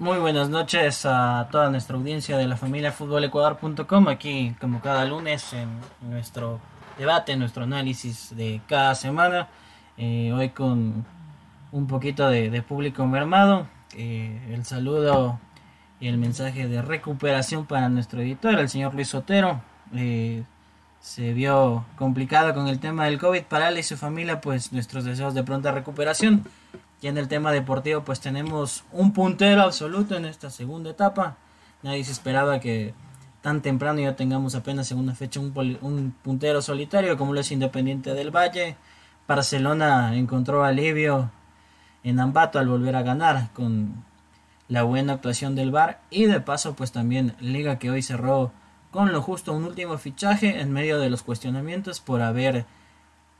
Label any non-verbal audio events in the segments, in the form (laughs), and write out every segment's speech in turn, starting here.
Muy buenas noches a toda nuestra audiencia de la familia futbolecuador.com, aquí como cada lunes en nuestro debate, nuestro análisis de cada semana, eh, hoy con un poquito de, público mermado, eh, el saludo y el mensaje de recuperación para nuestro editor, el señor Luis Sotero, eh, se vio complicado con el tema del COVID para él y su familia, pues nuestros deseos de pronta recuperación. Y en el tema deportivo pues tenemos un puntero absoluto en esta segunda etapa. Nadie se esperaba que tan temprano ya tengamos apenas segunda fecha un, un puntero solitario como lo es Independiente del Valle. Barcelona encontró alivio en Ambato al volver a ganar con la buena actuación del VAR y de paso pues también Liga que hoy cerró con lo justo un último fichaje en medio de los cuestionamientos por haber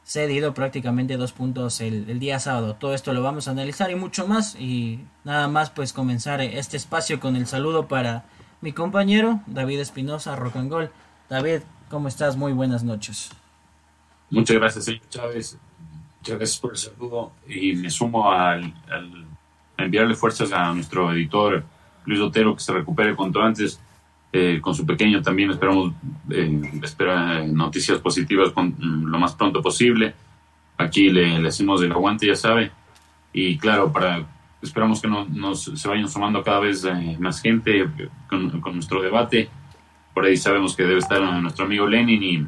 cedido prácticamente dos puntos el, día sábado. Todo esto lo vamos a analizar y mucho más. Y nada más pues comenzar este espacio con el saludo para mi compañero David Espinosa, Rock and. David, ¿cómo estás? Muy buenas noches. Muchas gracias, señor Chávez. Muchas gracias por el saludo y me sumo al, a enviarle fuerzas a nuestro editor Luis Otero que se recupere cuanto antes eh, con su pequeño también esperamos eh, espera noticias positivas con, mm, lo más pronto posible. Aquí le, le hacemos el aguante, ya sabe. Y claro, para esperamos que no, nos, se vayan sumando cada vez eh, más gente con, con, nuestro debate. Por ahí sabemos que debe estar nuestro amigo Lenin y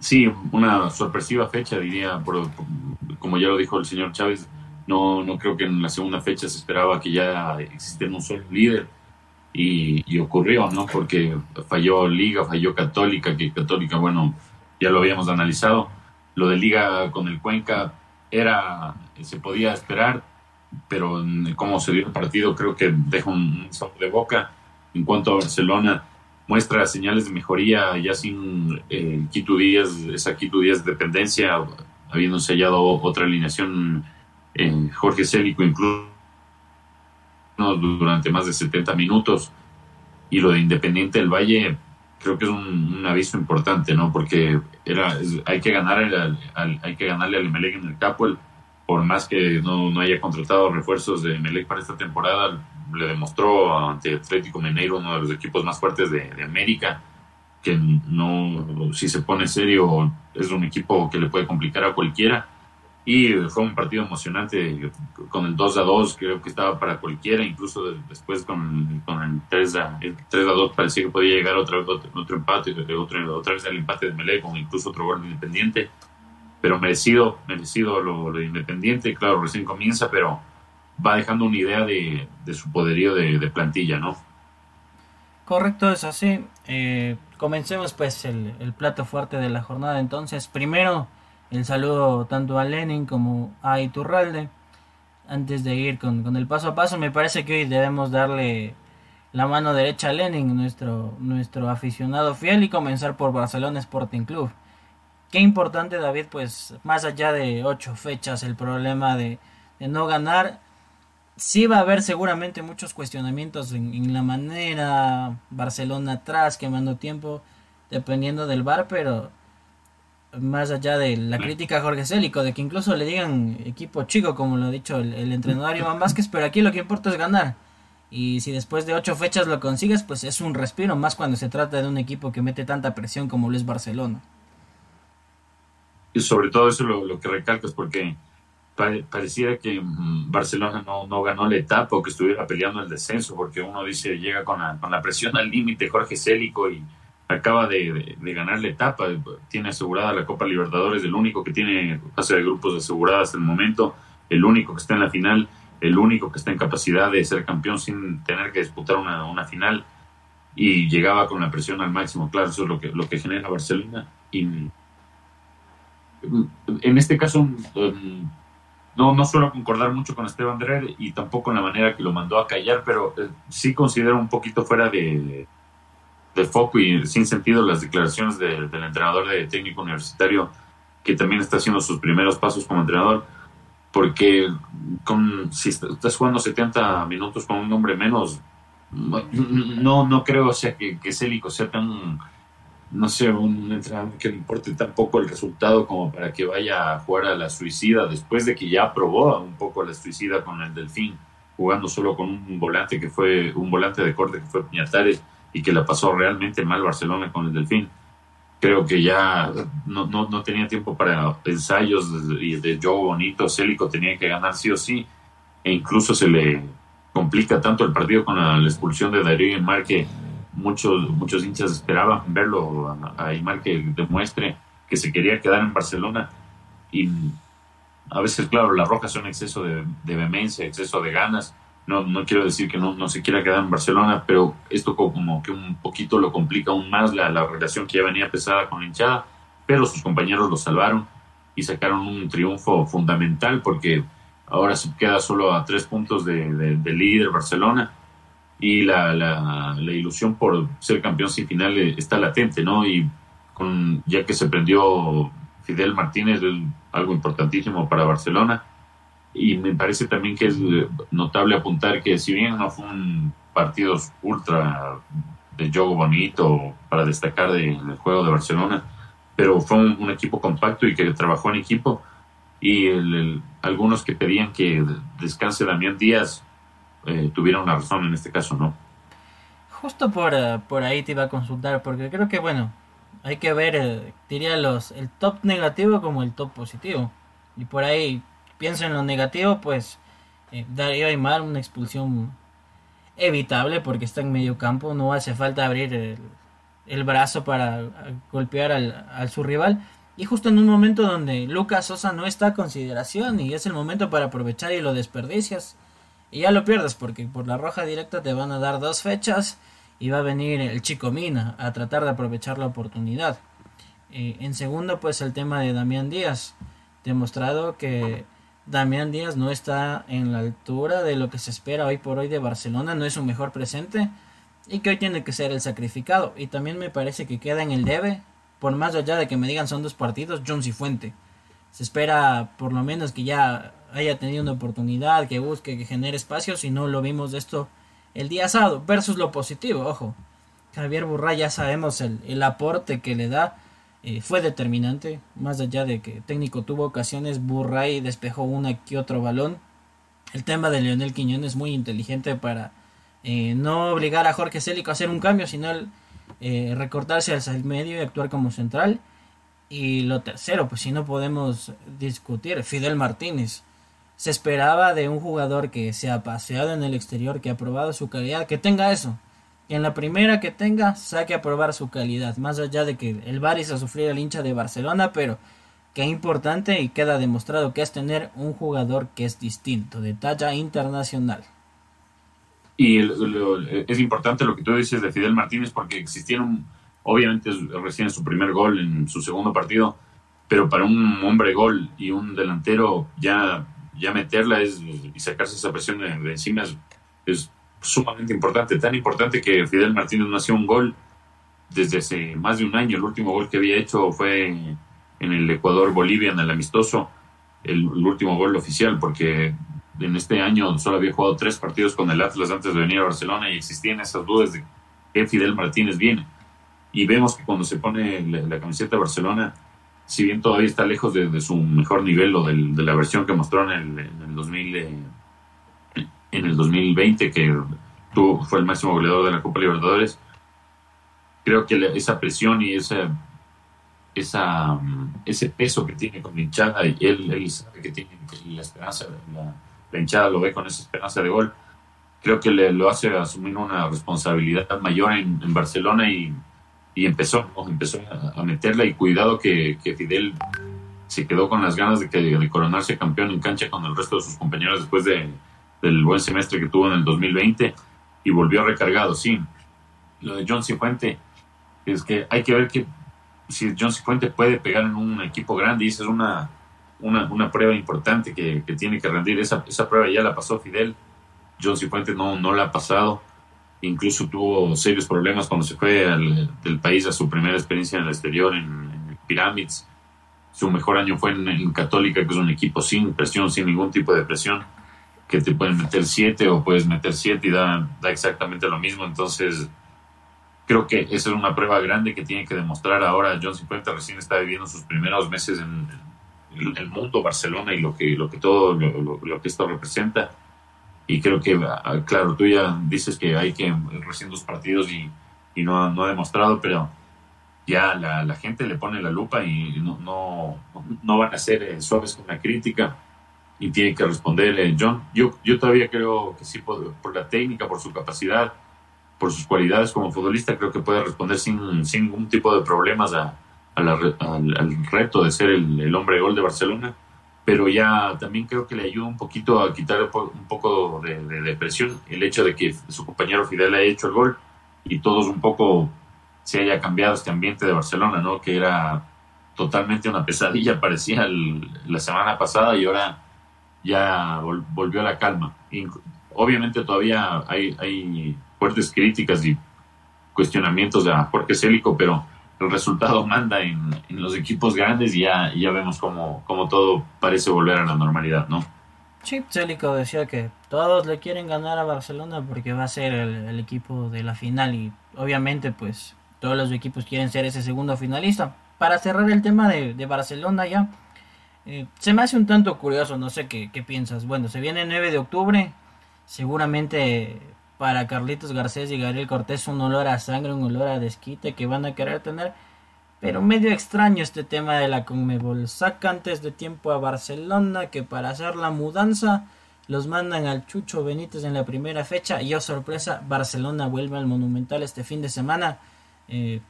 sí, una sorpresiva fecha, diría, por, como ya lo dijo el señor Chávez, no, no creo que en la segunda fecha se esperaba que ya existiera un solo líder y, ocurrió, ¿no? Porque falló Liga, falló Católica, que Católica, bueno, ya lo habíamos analizado. Lo de Liga con el Cuenca era, se podía esperar, pero como se dio el partido creo que deja un, sabor de boca. En cuanto a Barcelona, muestra señales de mejoría ya sin eh, Quito Díaz, esa Quito Díaz dependencia, habiendo sellado otra alineación eh, Jorge Célico incluso durante más de 70 minutos. Y lo de Independiente del Valle creo que es un, aviso importante, ¿no? Porque era, hay, que ganar hay que ganarle al Emelec en el Capuel, por más que no, no haya contratado refuerzos de Emelec para esta temporada, le demostró ante Atlético Mineiro, uno de los equipos más fuertes de, de América, que no, si se pone serio, es un equipo que le puede complicar a cualquiera fue un partido emocionante con el 2 a 2, creo que estaba para cualquiera, incluso después con, con el, 3 a, el 3 a 2 parecía que podía llegar otra, otro, otro empate, otro, otra vez el empate de Melé con incluso otro gol de Independiente, pero merecido, merecido lo, de Independiente, claro, recién comienza, pero va dejando una idea de, su poderío de, plantilla, ¿no? Correcto, es así. Eh, comencemos pues el plato fuerte de la jornada entonces. Primero el saludo tanto a Lenin como a Iturralde. Antes de ir con, el paso a paso, me parece que hoy debemos darle la mano derecha a Lenin, nuestro, nuestro aficionado fiel, y comenzar por Barcelona Sporting Club. Qué importante, David, pues más allá de ocho fechas, el problema de, no ganar. Sí va a haber seguramente muchos cuestionamientos en, en, la manera, Barcelona atrás, quemando tiempo, dependiendo del bar, pero más allá de la crítica a Jorge Célico, de que incluso le digan equipo chico, como lo ha dicho el, entrenador Iván Vázquez, pero aquí lo que importa es ganar. Y si después de ocho fechas lo consigues, pues es un respiro, más cuando se trata de un equipo que mete tanta presión como lo es Barcelona. Y sobre todo eso lo, lo que recalcas, porque pareciera que mm, Barcelona no, no, ganó la etapa o que estuviera peleando el descenso, porque uno dice, llega con la, con la presión al límite Jorge Célico y acaba de, ganar la etapa, tiene asegurada la Copa Libertadores, el único que tiene fase de grupos asegurada hasta el momento, el único que está en la final, el único que está en capacidad de ser campeón sin tener que disputar una, final. Y llegaba con la presión al máximo, claro, eso es lo que, lo que genera Barcelona. Y en este caso no, no suelo concordar mucho con Esteban Dreher y tampoco en la manera que lo mandó a callar, pero eh, sí considero un poquito fuera de, de foco y sin sentido las declaraciones del entrenador de técnico universitario que también está haciendo sus primeros pasos como entrenador, porque con, si estás jugando 70 minutos con un hombre menos, no, no creo o sea, que, que Célico sea tan no sé, un entrenador que le importe tampoco el resultado como para que vaya a jugar a la suicida después de que ya probó un poco la suicida con el Delfín, jugando solo con un volante que fue un volante de corte que fue Piñatares y que la pasó realmente mal Barcelona con el Delfín. Creo que ya no, no, no tenía tiempo para ensayos de, de Joe Bonito, Célico tenía que ganar sí o sí, e incluso se le complica tanto el partido con la, expulsión de Darío Marque muchos, muchos hinchas esperaban verlo a, Aymar que demuestre que se quería quedar en Barcelona y a veces, claro, la Roja son exceso de, de vehemencia, exceso de ganas. No, no quiero decir que no, no se quiera quedar en Barcelona, pero esto como que un poquito lo complica aún más la, la relación que ya venía pesada con la hinchada, pero sus compañeros lo salvaron y sacaron un triunfo fundamental porque ahora se queda solo a tres puntos de, de líder Barcelona y la, la, ilusión por ser campeón sin final está latente, ¿no? Y con, ya que se prendió Fidel Martínez, algo importantísimo para Barcelona. Y me parece también que es notable apuntar que si bien no fue un partido ultra de juego bonito para destacar del juego de Barcelona, pero fue un, equipo compacto y que trabajó en equipo. Y algunos que pedían que descanse Damián Díaz, eh, tuviera una razón en este caso, ¿no? Justo por, eh, por ahí te iba a consultar, porque creo que, bueno, hay que ver, eh, diría los, el top negativo como el top positivo. Y por ahí, pienso en lo negativo, pues eh, Darío Aymar, una expulsión evitable porque está en medio campo, no hace falta abrir el, brazo para golpear al, su rival. Y justo en un momento donde Lucas Sosa no está a consideración y es el momento para aprovechar y lo desperdicias. Y ya lo pierdes porque por la roja directa te van a dar dos fechas y va a venir el chico Mina a tratar de aprovechar la oportunidad. Eh, en segundo, pues el tema de Damián Díaz. Demostrado que Damián Díaz no está en la altura de lo que se espera hoy por hoy de Barcelona, no es su mejor presente y que hoy tiene que ser el sacrificado. Y también me parece que queda en el debe, por más allá de que me digan son dos partidos, Jones y Fuente. Se espera por lo menos que ya haya tenido una oportunidad, que busque, que genere espacios y no lo vimos de esto el día sábado, versus lo positivo, ojo. Javier Burray ya sabemos el, aporte que le da, eh, fue determinante, más allá de que técnico tuvo ocasiones, Burray despejó una que otro balón. El tema de Leonel Quiñones es muy inteligente para eh, no obligar a Jorge Célico a hacer un cambio, sino eh, recortarse hacia el medio y actuar como central. Y lo tercero, pues si no podemos discutir, Fidel Martínez se esperaba de un jugador que se ha paseado en el exterior, que ha probado su calidad, que tenga eso. En la primera que tenga, saque a probar su calidad. Más allá de que el Baris a sufrir el hincha de Barcelona, pero que importante y queda demostrado que es tener un jugador que es distinto, de talla internacional. Y es importante lo que tú dices de Fidel Martínez porque existieron, obviamente recién su primer gol en su segundo partido, pero para un hombre gol y un delantero ya ya meterla es, y sacarse esa presión de, encima es, sumamente importante. Tan importante que Fidel Martínez no hacía un gol desde hace más de un año. El último gol que había hecho fue en el Ecuador-Bolivia, en el amistoso, el, último gol oficial, porque en este año solo había jugado tres partidos con el Atlas antes de venir a Barcelona y existían esas dudas de qué Fidel Martínez viene. Y vemos que cuando se pone la, camiseta de Barcelona, si bien todavía está lejos de, su mejor nivel o de la versión que mostró en el, en el 2000, eh, en el 2020, que tuvo, fue el máximo goleador de la Copa Libertadores, creo que esa presión y esa, esa, ese peso que tiene con la hinchada, y él, él sabe que tiene la esperanza, la, hinchada lo ve con esa esperanza de gol, creo que le, lo hace asumir una responsabilidad mayor en, en Barcelona y y empezó, empezó a, meterla y cuidado que, Fidel se quedó con las ganas de, que, de coronarse campeón en cancha con el resto de sus compañeros después de, del buen semestre que tuvo en el 2020 y volvió recargado, sí. Lo de John Cifuente es que hay que ver que si John Cifuente puede pegar en un equipo grande y esa es una una, una prueba importante que, que, tiene que rendir. Esa, esa prueba ya la pasó Fidel. John Cifuentes no, no la ha pasado. Incluso tuvo serios problemas cuando se fue al, del país a su primera experiencia en el exterior, en, en Pyramids. Su mejor año fue en, Católica, que es un equipo sin presión, sin ningún tipo de presión, que te pueden meter siete o puedes meter siete y da, da exactamente lo mismo. Entonces, creo que esa es una prueba grande que tiene que demostrar ahora. John Cifuentes recién está viviendo sus primeros meses en, el mundo Barcelona y lo que, lo que todo lo, lo, que esto representa. Y creo que, ah, claro, tú ya dices que hay que recién dos partidos y, y no, no, ha demostrado, pero ya la, la, gente le pone la lupa y no, no, no van a ser eh, suaves con la crítica y tiene que responderle. John, yo, yo todavía creo que sí, por, la técnica, por su capacidad, por sus cualidades como futbolista, creo que puede responder sin, sin ningún tipo de problemas a, la, al, al, reto de ser el, el, hombre gol de Barcelona, pero ya también creo que le ayuda un poquito a quitar un poco de, presión el hecho de que su compañero Fidel haya hecho el gol y todos un poco se haya cambiado este ambiente de Barcelona, ¿no? Que era totalmente una pesadilla, (laughs) parecía la semana pasada y ahora ya vol, volvió a la calma. Y, obviamente todavía hay, hay fuertes críticas y cuestionamientos a Jorge Célico, pero el resultado (laughs) manda en, en, los equipos grandes y ya, ya vemos cómo, cómo todo parece volver a la normalidad, ¿no? Sí, Célico decía que todos le quieren ganar a Barcelona porque va a ser el, el, equipo de la final y obviamente pues todos los equipos quieren ser ese segundo finalista. Para cerrar el tema de, de Barcelona ya, eh, se me hace un tanto curioso, no sé qué, qué piensas. Bueno, se viene el 9 de octubre, seguramente para Carlitos Garcés y Gabriel Cortés un olor a sangre, un olor a desquite que van a querer tener. Pero medio extraño este tema de la Conmebol. Saca antes de tiempo a Barcelona que para hacer la mudanza los mandan al Chucho Benítez en la primera fecha. Y oh sorpresa, Barcelona vuelve al Monumental este fin de semana. Eh,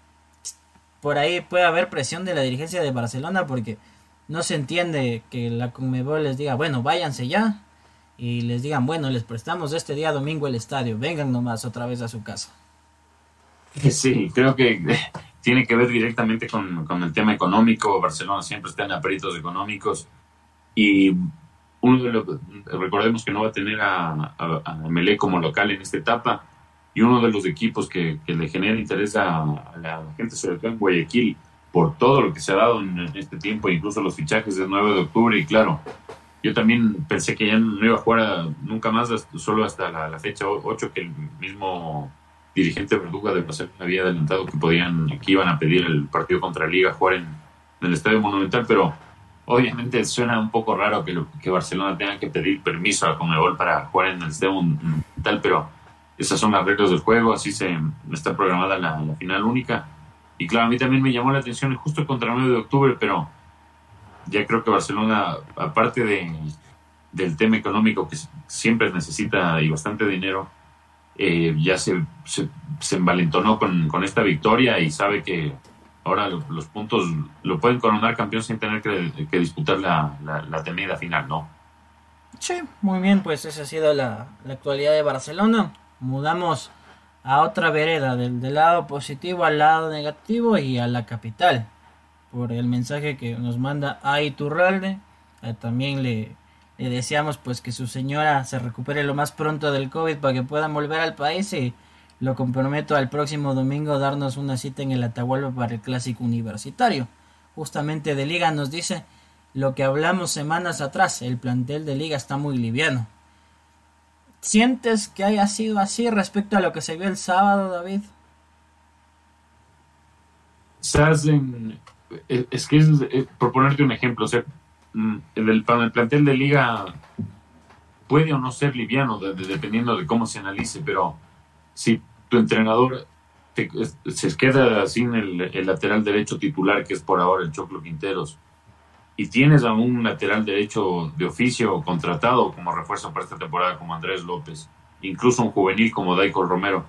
por ahí puede haber presión de la dirigencia de Barcelona porque no se entiende que la Conmebol les diga, bueno, váyanse ya y les digan, bueno, les prestamos este día domingo el estadio, vengan nomás otra vez a su casa. (laughs) Sí, creo que (laughs) tiene que ver directamente con, con el tema económico. Barcelona siempre está en aprietos económicos y uno de los, recordemos que no va a tener a, a, a Melé como local en esta etapa y uno de los equipos que, le genera interés a, a, la gente, sobre todo en Guayaquil, por todo lo que se ha dado en, este tiempo, incluso los fichajes del 9 de octubre y claro, yo también pensé que ya no iba a jugar nunca más, solo hasta la, fecha 8, que el mismo dirigente Verduga de Barcelona había adelantado que podían, que iban a pedir el partido contra Liga jugar en, el Estadio Monumental, pero obviamente suena un poco raro que, lo, que Barcelona tenga que pedir permiso a Conmebol para jugar en el Estadio Monumental, pero esas son las reglas del juego, así se está programada la final única. Y claro, a mí también me llamó la atención justo contra el 9 de octubre, pero ya creo que Barcelona, aparte de, del tema económico que siempre necesita y bastante dinero, eh, ya se, se, envalentonó con, con, esta victoria y sabe que ahora los puntos lo pueden coronar campeón sin tener que, disputar la, la, la, temida final, ¿no? Sí, muy bien, pues esa ha sido la, la actualidad de Barcelona. Mudamos a otra vereda, del, del lado positivo al lado negativo y a la capital por el mensaje que nos manda a Iturralde. Eh, también le, le, deseamos pues que su señora se recupere lo más pronto del COVID para que puedan volver al país y lo comprometo al próximo domingo darnos una cita en el Atahualpa para el clásico universitario. Justamente de liga nos dice lo que hablamos semanas atrás, el plantel de liga está muy liviano. ¿Sientes que haya sido así respecto a lo que se vio el sábado, David? Estás en, es que es, es, ponerte un ejemplo, o sea, mm, el, el, el, plantel de liga puede o no ser liviano, de, de, dependiendo de cómo se analice, pero si tu entrenador te, se queda sin el, el, lateral derecho titular, que es por ahora el Choclo Quinteros, y tienes a un lateral derecho de oficio contratado como refuerzo para esta temporada, como Andrés López, incluso un juvenil como Daiko Romero,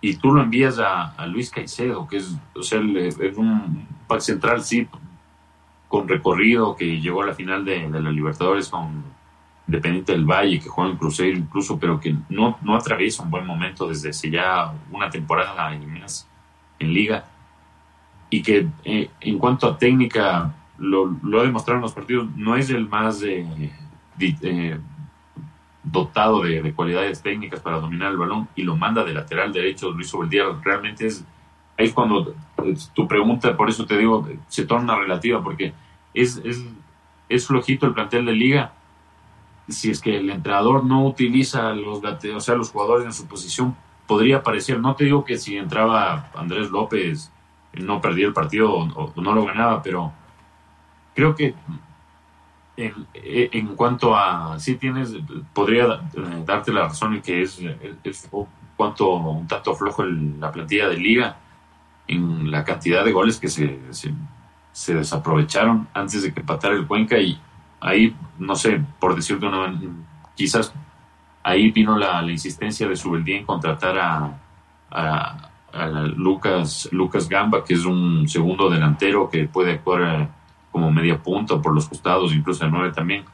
y tú lo envías a, Luis Caicedo, que es, o sea, es un pack central, sí, con recorrido, que llegó a la final de, la Libertadores con Independiente del Valle, que juega en Cruzeiro incluso, pero que no, no atraviesa un buen momento desde hace ya una temporada más en liga. Y que eh, en cuanto a técnica, lo, ha demostrado en los partidos, no es el más eh, eh, dotado de, cualidades técnicas para dominar el balón y lo manda de lateral derecho Luis Obeldía. Realmente es ahí es cuando tu pregunta, por eso te digo, se torna relativa, porque es, es, es flojito el plantel de liga. Si es que el entrenador no utiliza los, o sea, los jugadores en su posición, podría parecer, no te digo que si entraba Andrés López no perdía el partido o, no lo ganaba, pero creo que en, cuanto a, sí tienes, podría darte la razón en que es, un, cuanto, un tanto flojo la plantilla de liga en la cantidad de goles que se, se, desaprovecharon antes de que patara el Cuenca y ahí, no sé, por decirte una quizás ahí vino la, insistencia de Subeldía en contratar a, a, Lucas, Lucas Gamba, que es un segundo delantero que puede actuar eh, como media punta por los costados, incluso el nueve también,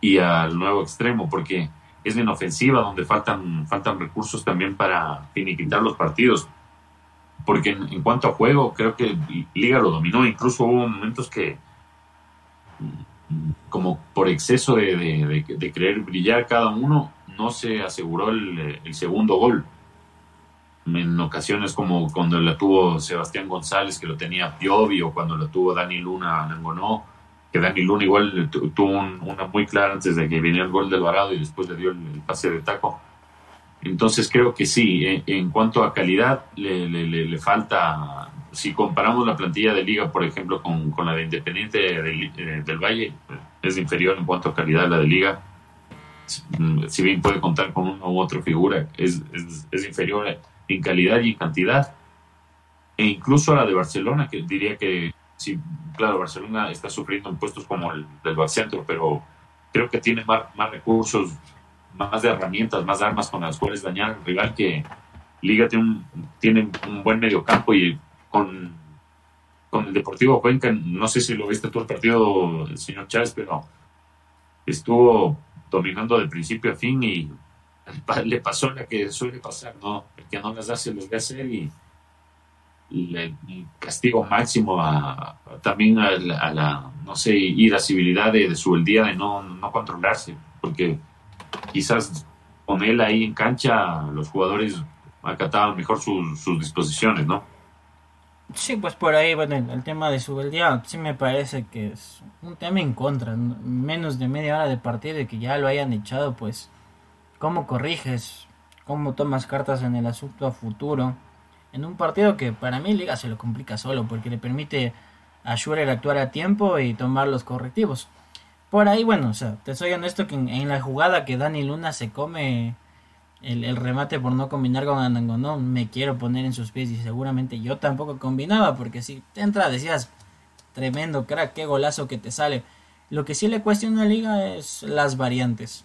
y al nuevo extremo, porque es en ofensiva donde faltan, faltan recursos también para finiquitar los partidos. Porque en, cuanto a juego, creo que Liga lo dominó, incluso hubo momentos que como por exceso de, de, querer brillar cada uno, no se aseguró el, segundo gol. En ocasiones como cuando la tuvo Sebastián González, que lo tenía Piovi, o cuando lo tuvo Dani Luna Nangonó, que Dani Luna igual tuvo una muy clara antes de que viniera el gol del Varado y después le dio el, pase de taco. Entonces creo que sí, en, cuanto a calidad le, falta, si comparamos la plantilla de liga, por ejemplo, con, con la de Independiente del, eh, del Valle, es inferior en cuanto a calidad la de liga si bien puede contar con una u otra figura, es, es, inferior en calidad y en cantidad. E incluso la de Barcelona, que diría que, sí, claro, Barcelona está sufriendo en puestos como el del Barcentro, pero creo que tiene más, más recursos, más de herramientas, más armas con las cuales dañar al rival que Liga tiene un, tiene un buen mediocampo y con, con el Deportivo Cuenca, no sé si lo viste tú el partido, el señor Chávez, pero estuvo dominando de principio a fin y le pasó la que suele pasar, ¿no? El que no las hace los va a hacer y, el castigo máximo a, también a la, no sé, irascibilidad de, su el de no, no controlarse, porque quizás con él ahí en cancha los jugadores acataban mejor sus, sus disposiciones, ¿no? Sí, pues por ahí, bueno, el, tema de su día sí me parece que es un tema en contra. Menos de media hora de partido y que ya lo hayan echado, pues, ¿cómo corriges? ¿Cómo tomas cartas en el asunto a futuro? En un partido que para mí Liga se lo complica solo, porque le permite a Schurer actuar a tiempo y tomar los correctivos. Por ahí, bueno, o sea, te soy honesto que en la jugada que Dani Luna se come el, remate por no combinar con Andango, no me quiero poner en sus pies y seguramente yo tampoco combinaba porque si te entra decías tremendo crack, qué golazo que te sale. Lo que sí le cuestiona a Liga es las variantes.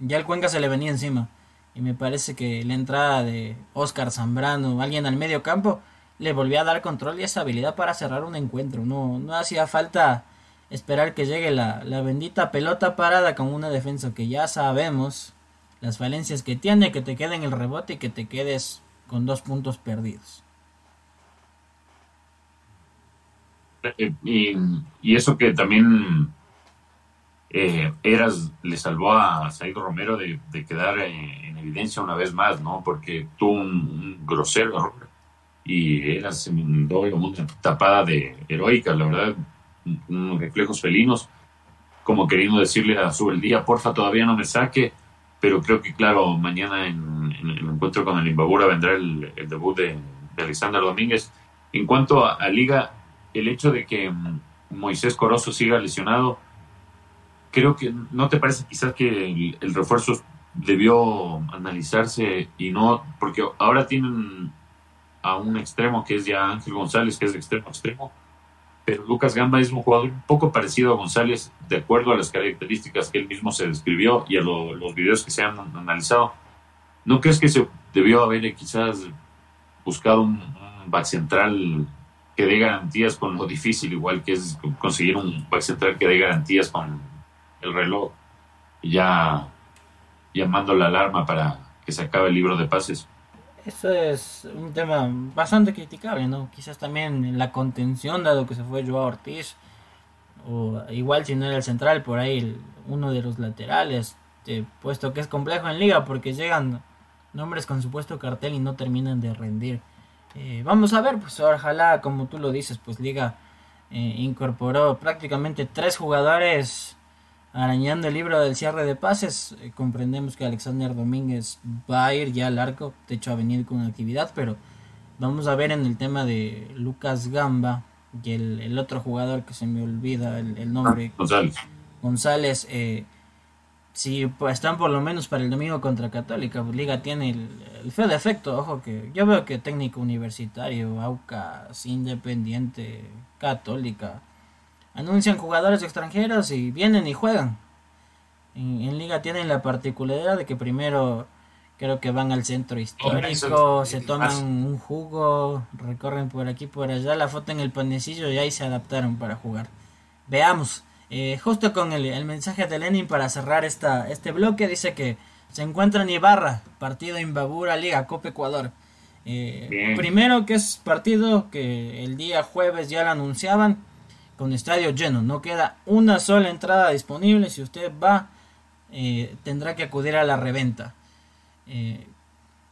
Ya el Cuenca se le venía encima y me parece que la entrada de Oscar Zambrano, alguien al medio campo, le volvió a dar control y esa habilidad para cerrar un encuentro. No, no hacía falta esperar que llegue la, la bendita pelota parada con una defensa que ya sabemos las falencias que tiene, que te quede en el rebote y que te quedes con dos puntos perdidos. Eh, y, eso que también eh, Eras le salvó a Said Romero de, quedar en, evidencia una vez más, ¿no? Porque tuvo un, grosero y Eras se mandó una tapada de heroica, la verdad, unos reflejos felinos, como queriendo decirle a su el día, porfa, todavía no me saque pero creo que, claro, mañana en, el encuentro con el Imbabura vendrá el, debut de, de, Alexander Domínguez. En cuanto a, Liga, el hecho de que mm, Moisés Corozo siga lesionado, creo que, ¿no te parece quizás que el, refuerzo debió analizarse y no, porque ahora tienen a un extremo que es ya Ángel González, que es de extremo extremo, pero Lucas Gamba es un jugador un poco parecido a González, de acuerdo a las características que él mismo se describió y a los videos que se han analizado. ¿No crees que se debió haber quizás buscado un, back central que dé garantías con lo difícil, igual que es conseguir un back central que dé garantías con el reloj, ya llamando la alarma para que se acabe el libro de pases? Eso es un tema bastante criticable, ¿no? Quizás también la contención, dado que se fue Joao Ortiz, o igual si no era el central, por ahí uno de los laterales, puesto que es complejo en liga porque llegan nombres con supuesto cartel y no terminan de rendir. Eh, vamos a ver, pues ojalá, como tú lo dices, pues Liga eh, incorporó prácticamente tres jugadores arañando el libro del cierre de pases. Eh, comprendemos que Alexander Domínguez va a ir ya al arco, de hecho a venir con actividad, pero vamos a ver en el tema de Lucas Gamba y el, otro jugador que se me olvida el, nombre. González. González si pues, están por lo menos para el domingo contra Católica, pues, Liga tiene el, feo defecto, ojo que yo veo que técnico universitario, Aucas, Independiente, Católica, anuncian jugadores extranjeros y vienen y juegan. En, Liga tienen la particularidad de que primero creo que van al centro histórico, se toman un jugo, recorren por aquí por allá, la foto en el panecillo y ahí se adaptaron para jugar. Veamos. Eh, justo con el, mensaje de Lenin para cerrar esta, este bloque, dice que se encuentra en Ibarra, partido Imbabura Liga Copa Ecuador. Eh, primero que es partido que el día jueves ya lo anunciaban con estadio lleno, no queda una sola entrada disponible, si usted va eh, tendrá que acudir a la reventa.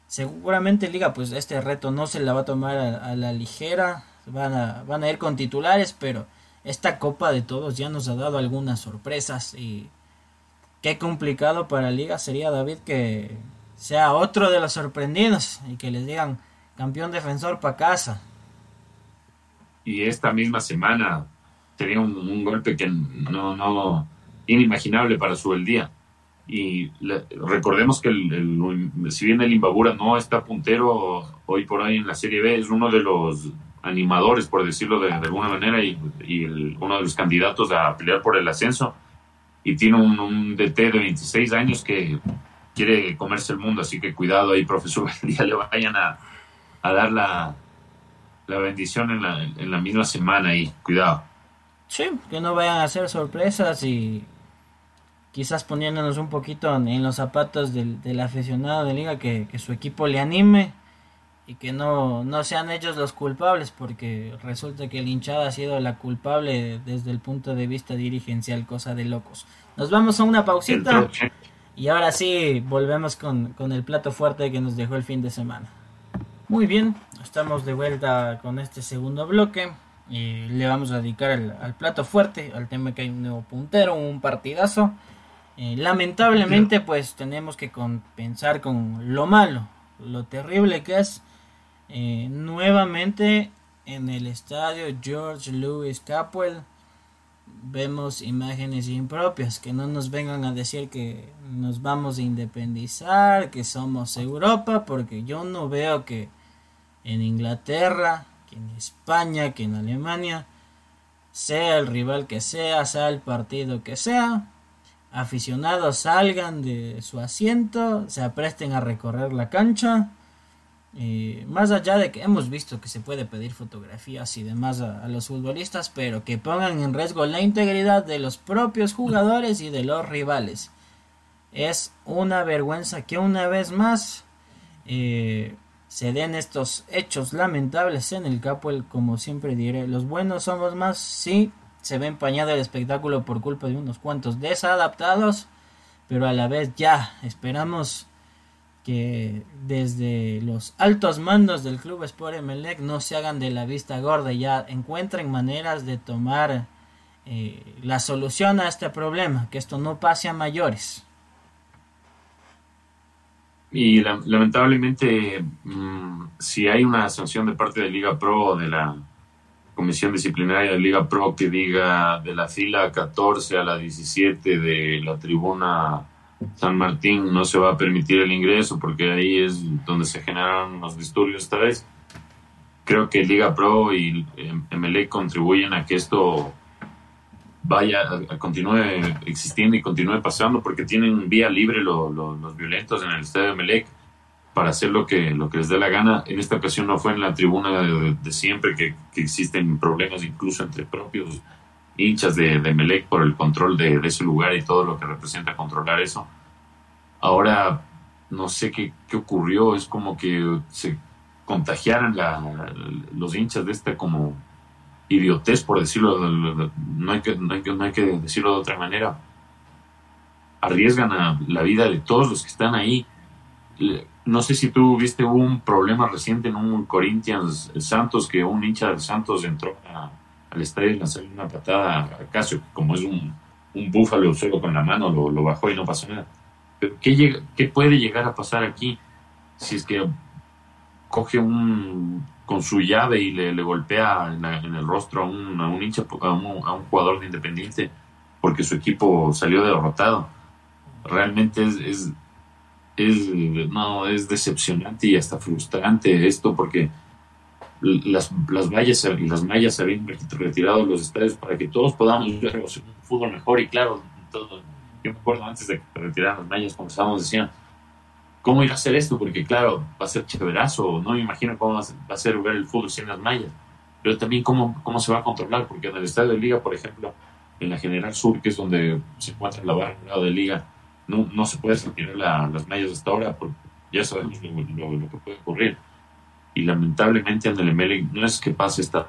seguramente Liga pues este reto no se la va a tomar a, la ligera, van a, van a ir con titulares, pero esta Copa de Todos ya nos ha dado algunas sorpresas y qué complicado para liga sería David que sea otro de los sorprendidos y que les digan campeón defensor para casa. Y esta misma semana sería un, golpe que no, no, inimaginable para su el. Y recordemos que el, si bien el Imbabura no está puntero hoy por hoy en la Serie B, es uno de los animadores, por decirlo de, alguna manera, y, uno de los candidatos a pelear por el ascenso. Y tiene un, DT de 26 años que quiere comerse el mundo, así que cuidado ahí, profesor, (laughs) día le vayan a, dar la, la bendición en la, en la misma semana y cuidado. Sí, que no vayan a hacer sorpresas y quizás poniéndonos un poquito en, los zapatos del, del, aficionado de liga que, que su equipo le anime y que no, no sean ellos los culpables, porque resulta que el hinchada ha sido la culpable desde el punto de vista dirigencial, cosa de locos. Nos vamos a una pausita y ahora sí volvemos con, el plato fuerte que nos dejó el fin de semana. Muy bien, estamos de vuelta con este segundo bloque le vamos a dedicar al, plato fuerte, al tema que hay un nuevo puntero, un partidazo. Eh, lamentablemente pues tenemos que pensar con lo malo, lo terrible que es eh, nuevamente en el estadio George Louis Capwell vemos imágenes impropias, que no nos vengan a decir que nos vamos a independizar, que somos Europa, porque yo no veo que en Inglaterra, en España, que en Alemania, sea el rival que sea, sea el partido que sea, aficionados salgan de su asiento, se apresten a recorrer la cancha eh, más allá de que hemos visto que se puede pedir fotografías y demás a, los futbolistas, pero que pongan en riesgo la integridad de los propios jugadores y de los rivales. Es una vergüenza que una vez más eh, se den estos hechos lamentables en el Capuel, como siempre diré, los buenos somos más, sí, se ve empañado el espectáculo por culpa de unos cuantos desadaptados, pero a la vez ya esperamos que desde los altos mandos del club Sport Emelec no se hagan de la vista gorda y ya encuentren maneras de tomar eh, la solución a este problema, que esto no pase a mayores. Y lamentablemente, mm, si hay una sanción de parte de Liga Pro o de la Comisión Disciplinaria de Liga Pro que diga de la fila 14 a la 17 de la tribuna San Martín no se va a permitir el ingreso porque ahí es donde se generaron los disturbios esta vez. Creo que Liga Pro y MLE contribuyen a que esto vaya, continúe existiendo y continúe pasando porque tienen vía libre los violentos en el estadio de Melec para hacer lo que, lo que les dé la gana. En esta ocasión no fue en la tribuna de, siempre que, existen problemas incluso entre propios hinchas de, de Melec por el control de, ese lugar y todo lo que representa controlar eso. Ahora no sé qué, qué ocurrió, es como que se contagiaran los hinchas de esta como idiotez, por decirlo, no hay, que, no, hay que, que decirlo de otra manera, arriesgan la vida de todos los que están ahí. No sé si tú viste un problema reciente en un Corinthians Santos, que un hincha de Santos entró al estadio y lanzó una patada a Casio, como es un, un búfalo solo con la mano, lo, lo, bajó y no pasó nada. ¿qué, ¿qué puede llegar a pasar aquí si es que coge un con su llave y le, golpea en, el rostro a un, a un hincha, a un, jugador de Independiente porque su equipo salió derrotado. Realmente es, es, no, es decepcionante y hasta frustrante esto porque las, las vallas y las mallas se habían retirado los estadios para que todos podamos ver un fútbol mejor y claro, yo me acuerdo antes de que retiraran las mallas, comenzábamos decían, ¿cómo ir a hacer esto? Porque claro, va a ser chéverazo, no me imagino cómo va a ser ver el fútbol sin las mallas, pero también cómo, cómo se va a controlar, porque en el estadio de liga, por ejemplo, en la General Sur, que es donde se encuentra la barra de liga, no, no se puede retirar las mallas hasta ahora, porque ya sabemos lo, que puede ocurrir. Y lamentablemente en el ML no es que pase esta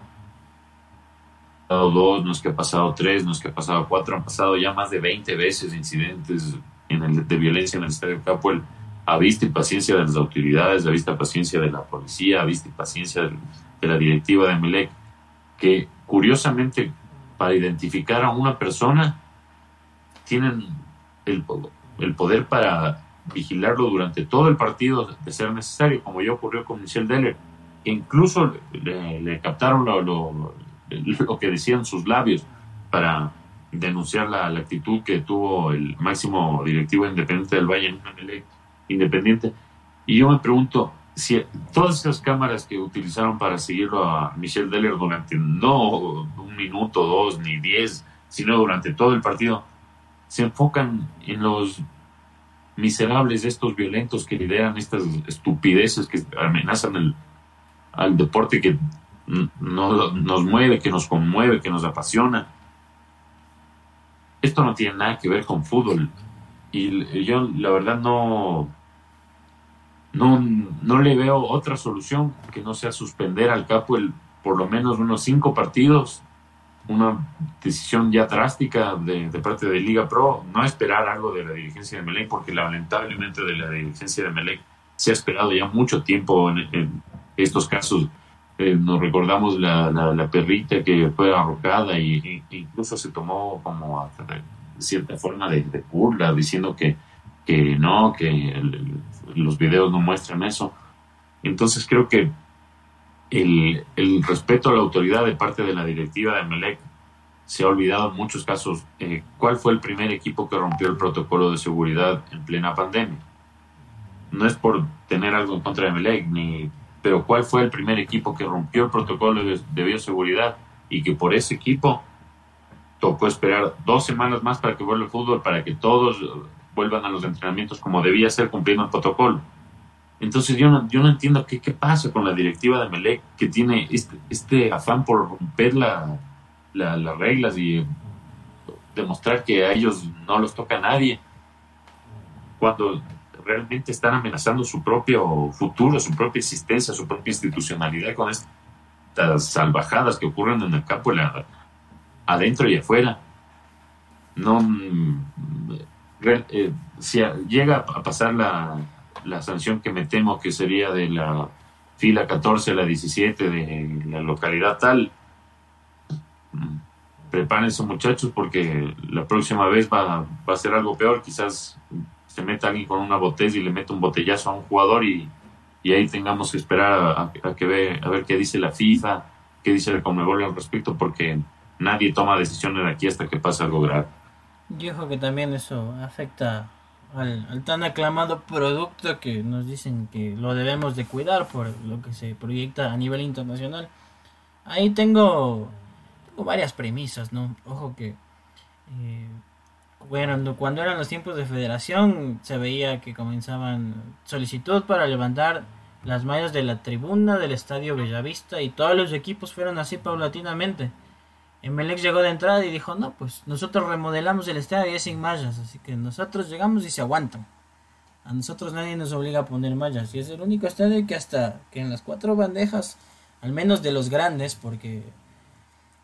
dos, no es que ha pasado tres, no es que ha pasado cuatro, han pasado ya más de 20 veces incidentes de violencia en el Estadio Capuel a vista y paciencia de las autoridades, a vista y paciencia de la policía, a vista y paciencia de, la directiva de Melec, que curiosamente para identificar a una persona tienen el, el poder para vigilarlo durante todo el partido de ser necesario, como ya ocurrió con Michel Deller, que incluso le, captaron lo, que decían sus labios para denunciar la, actitud que tuvo el máximo directivo independiente del Melec independiente. Y yo me pregunto si todas esas cámaras que utilizaron para seguirlo a Michel Deller durante no un minuto, dos, ni diez, sino durante todo el partido, se enfocan en los miserables, estos violentos que lideran estas estupideces que amenazan el, al deporte que no, nos mueve, que nos conmueve, que nos apasiona. Esto no tiene nada que ver con fútbol. Y yo la verdad no, no, no le veo otra solución que no sea suspender al Capo el, por lo menos unos cinco partidos, una decisión ya drástica de, parte de Liga Pro, no esperar algo de la dirigencia de Melec, porque lamentablemente de la dirigencia de Melec se ha esperado ya mucho tiempo en, estos casos. Eh, nos recordamos la, perrita que fue arrojada y, incluso se tomó como cierta forma de, de burla, diciendo que que no, que los videos no muestran eso. Entonces creo que el, respeto a la autoridad de parte de la directiva de Melec se ha olvidado en muchos casos. Eh, ¿Cuál fue el primer equipo que rompió el protocolo de seguridad en plena pandemia? No es por tener algo en contra de Melec, ni, pero ¿cuál fue el primer equipo que rompió el protocolo de bioseguridad y que por ese equipo tocó esperar dos semanas más para que vuelva el fútbol, para que todos vuelvan a los entrenamientos como debía ser cumpliendo el protocolo. Entonces yo no, yo no entiendo qué, qué pasa con la directiva de Melec que tiene este, este afán por romper la, las reglas y demostrar que a ellos no los toca nadie cuando realmente están amenazando su propio futuro, su propia existencia, su propia institucionalidad con estas salvajadas que ocurren en el campo, adentro y afuera. No, eh, si llega a pasar la, sanción que me temo que sería de la fila 14 a la 17 de la localidad tal, mm, prepárense muchachos porque la próxima vez va, va a ser algo peor, quizás se meta alguien con una botella y le mete un botellazo a un jugador y, y ahí tengamos que esperar a, que ve, a ver qué dice la FIFA, qué dice el Conmebol al respecto, porque nadie toma decisiones de aquí hasta que pase algo grave. Yo creo que también eso afecta al, tan aclamado producto que nos dicen que lo debemos de cuidar por lo que se proyecta a nivel internacional. Ahí tengo, varias premisas, ¿no? Ojo que eh, bueno, cuando eran los tiempos de federación se veía que comenzaban solicitud para levantar las mallas de la tribuna del estadio Bellavista y todos los equipos fueron así paulatinamente. Emelec llegó de entrada y dijo, no, pues nosotros remodelamos el estadio y es sin mallas, así que nosotros llegamos y se aguantan. A nosotros nadie nos obliga a poner mallas y es el único estadio que hasta que en las cuatro bandejas, al menos de los grandes, porque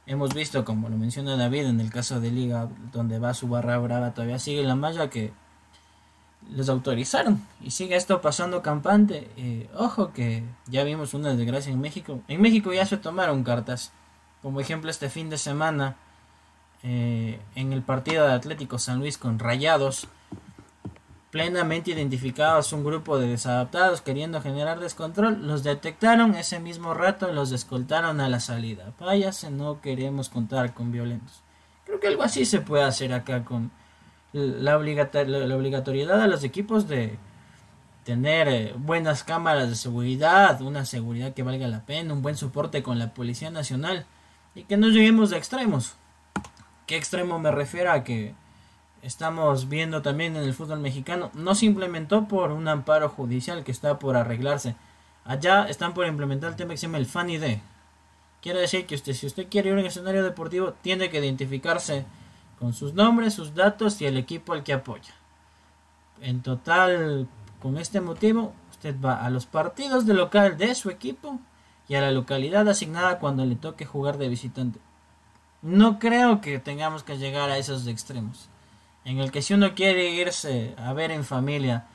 hemos visto, como lo menciona David, en el caso de Liga, donde va su barra brava, todavía sigue la malla que les autorizaron y sigue esto pasando campante. Eh, ojo que ya vimos una desgracia en México. En México ya se tomaron cartas. Como ejemplo este fin de semana eh, en el partido de Atlético San Luis con Rayados. Plenamente identificados un grupo de desadaptados queriendo generar descontrol, los detectaron ese mismo rato y los escoltaron a la salida. Váyase, no queremos contar con violentos. Creo que algo así se puede hacer acá con, la, la, obligatoriedad a los equipos de tener eh, buenas cámaras de seguridad, una seguridad que valga la pena, un buen soporte con la Policía Nacional y que no lleguemos a extremos. ¿Qué extremo me refiero a que estamos viendo también en el fútbol mexicano? No se implementó por un amparo judicial que está por arreglarse. Allá están por implementar el tema que se llama el Fan ID. Quiere decir que usted, si usted quiere ir a un escenario deportivo, tiene que identificarse con sus nombres, sus datos y el equipo al que apoya. En total, con este motivo, usted va a los partidos de local de su equipo a la localidad asignada cuando le toque jugar de visitante. No creo que tengamos que llegar a esos extremos. En el que si uno quiere irse a ver en familia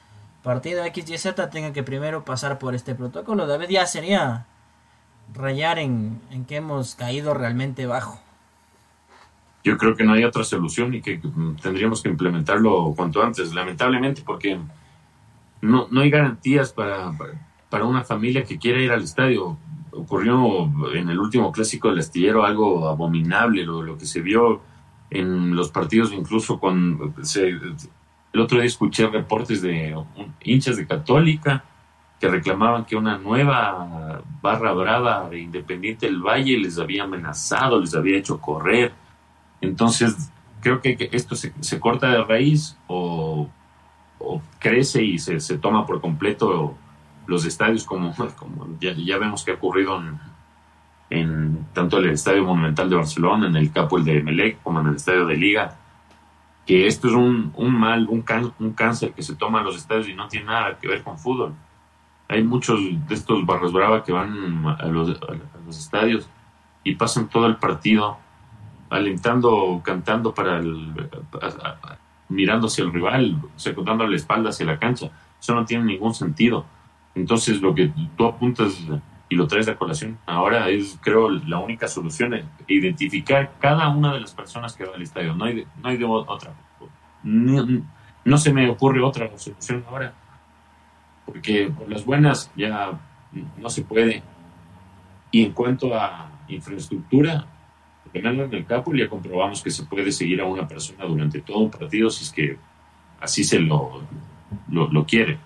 partido X y Z, tenga que primero pasar por este protocolo. David ya sería rayar en, en que hemos caído realmente bajo yo creo que no hay otra solución y que tendríamos que implementarlo cuanto antes, lamentablemente, porque no, no hay garantías para, para una familia que quiera ir al estadio. Ocurrió en el último clásico del astillero algo abominable, lo, lo que se vio en los partidos, incluso con... el otro día escuché reportes de hinchas de Católica que reclamaban que una nueva barra brava de Independiente del Valle les había amenazado, les había hecho correr. Entonces, creo que, esto se, corta de raíz o, crece y se, toma por completo los estadios como, como ya, vemos que ha ocurrido en, tanto el Estadio Monumental de Barcelona, en el Capo el de Melec, como en el Estadio de Liga, que esto es un, mal, un, un cáncer que se toma en los estadios y no tiene nada que ver con fútbol. Hay muchos de estos barros brava que van a los, estadios y pasan todo el partido alentando, cantando para el, mirando hacia el rival, o sea, la espalda hacia la cancha. Eso no tiene ningún sentido. Entonces, lo que tú apuntas y lo traes a colación ahora es, creo, la única solución, es identificar cada una de las personas que va al estadio. No hay, no hay de otra. No, no se me ocurre otra solución ahora. Porque por las buenas ya no se puede. Y en cuanto a infraestructura, en el capo y ya comprobamos que se puede seguir a una persona durante todo un partido si es que así se lo, lo, quiere,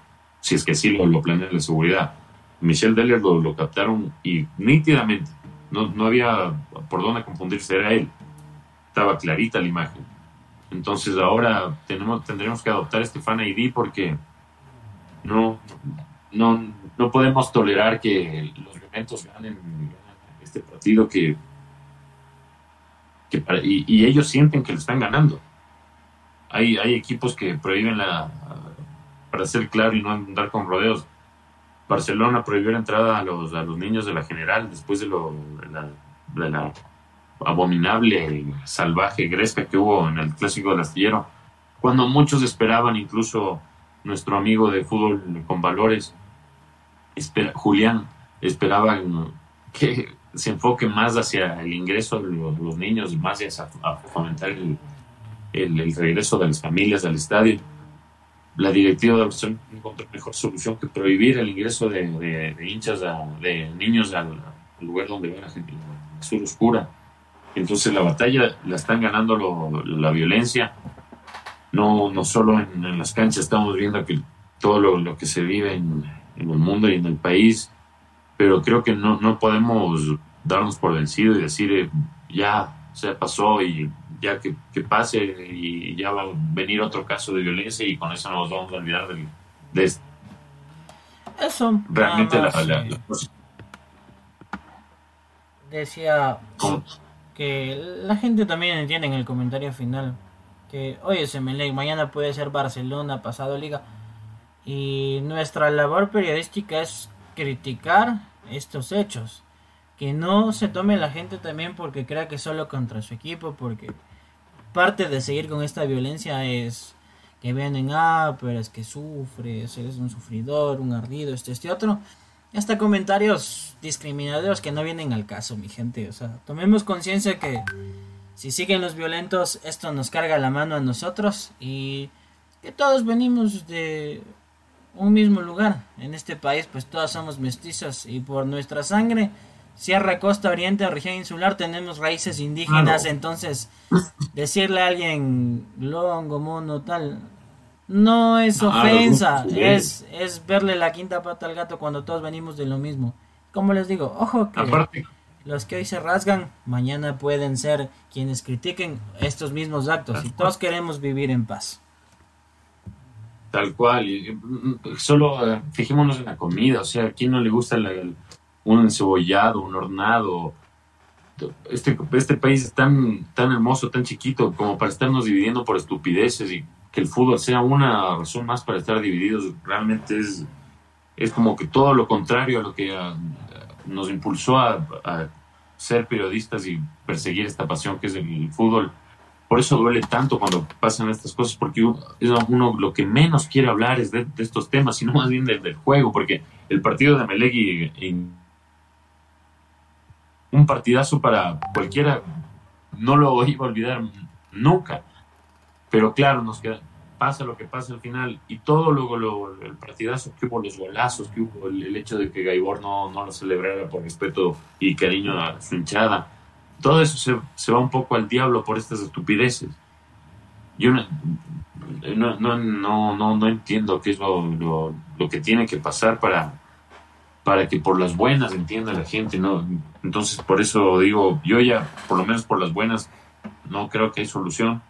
si es que así lo, lo planea la seguridad. Michelle Deller lo, lo captaron y nítidamente, no, no había por dónde confundirse, era él. Estaba clarita la imagen. Entonces ahora tenemos, tendremos que adoptar este Fan ID porque no, no, no podemos tolerar que los violentos ganen este partido que y, ellos sienten que le están ganando. Hay, hay equipos que prohíben la, para ser claro y no andar con rodeos. Barcelona prohibió la entrada a los, a los niños de la general después de, lo, la, abominable, salvaje gresca que hubo en el clásico del astillero, cuando muchos esperaban, incluso nuestro amigo de fútbol con valores, Julián, esperaban que se enfoque más hacia el ingreso de los, niños, más hacia a fomentar el, el, regreso de las familias al estadio. La directiva de Barcelona encontró mejor solución que prohibir el ingreso de, de, hinchas, de niños al, lugar donde va la gente, la sur oscura. Entonces la batalla la están ganando la violencia, no, no solo en, las canchas, estamos viendo que todo lo, lo que se vive en, en el mundo y en el país pero creo que no, no podemos darnos por vencido y decir eh, ya se pasó y ya que, pase y ya va a venir otro caso de violencia y con eso nos vamos a olvidar de, de esto. Eso. Realmente la, Decía que la gente también entiende en el comentario final que, oye, Semelec, mañana puede ser Barcelona, pasado Liga. Y nuestra labor periodística es criticar estos hechos. que no se tome la gente también porque crea que solo contra su equipo, porque parte de seguir con esta violencia es que vienen, ah, pero es que sufres, eres un sufridor, un ardido, este, este otro. Hasta comentarios discriminatorios que no vienen al caso, mi gente. O sea, tomemos conciencia que si siguen los violentos, esto nos carga la mano a nosotros y que todos venimos de un mismo lugar. En este país, pues todos somos mestizos y por nuestra sangre Sierra, Costa, Oriente, región insular, tenemos raíces indígenas, entonces decirle a alguien longo, mono, tal, no es ofensa, es, es verle la quinta pata al gato cuando todos venimos de lo mismo. Como les digo, ojo que los que hoy se rasgan, mañana pueden ser quienes critiquen estos mismos actos y todos queremos vivir en paz. Tal cual, y, solo eh, fijémonos en la comida, o sea, ¿a quién no le gusta el un encebollado, un hornado. Este, este país es tan, tan hermoso, tan chiquito, como para estarnos dividiendo por estupideces y que el fútbol sea una razón más para estar divididos, realmente es, es como que todo lo contrario a lo que ah, nos impulsó a, ser periodistas y perseguir esta pasión que es el fútbol. Por eso duele tanto cuando pasan estas cosas, porque uno, lo que menos quiere hablar es de, estos temas, sino más bien del, juego, porque el partido de Melegui un partidazo para cualquiera, no lo iba a olvidar nunca. Pero claro, nos queda, pasa lo que pasa al final y todo luego lo, el partidazo que hubo, los golazos que hubo, el, hecho de que Gaibor no, no, lo celebrara por respeto y cariño a su hinchada, todo eso se, se va un poco al diablo por estas estupideces. Yo no, no, no, no, no entiendo qué es lo, lo, lo que tiene que pasar para, para que por las buenas entienda la gente, ¿no? Entonces, por eso digo, yo ya, por lo menos por las buenas, no creo que hay solución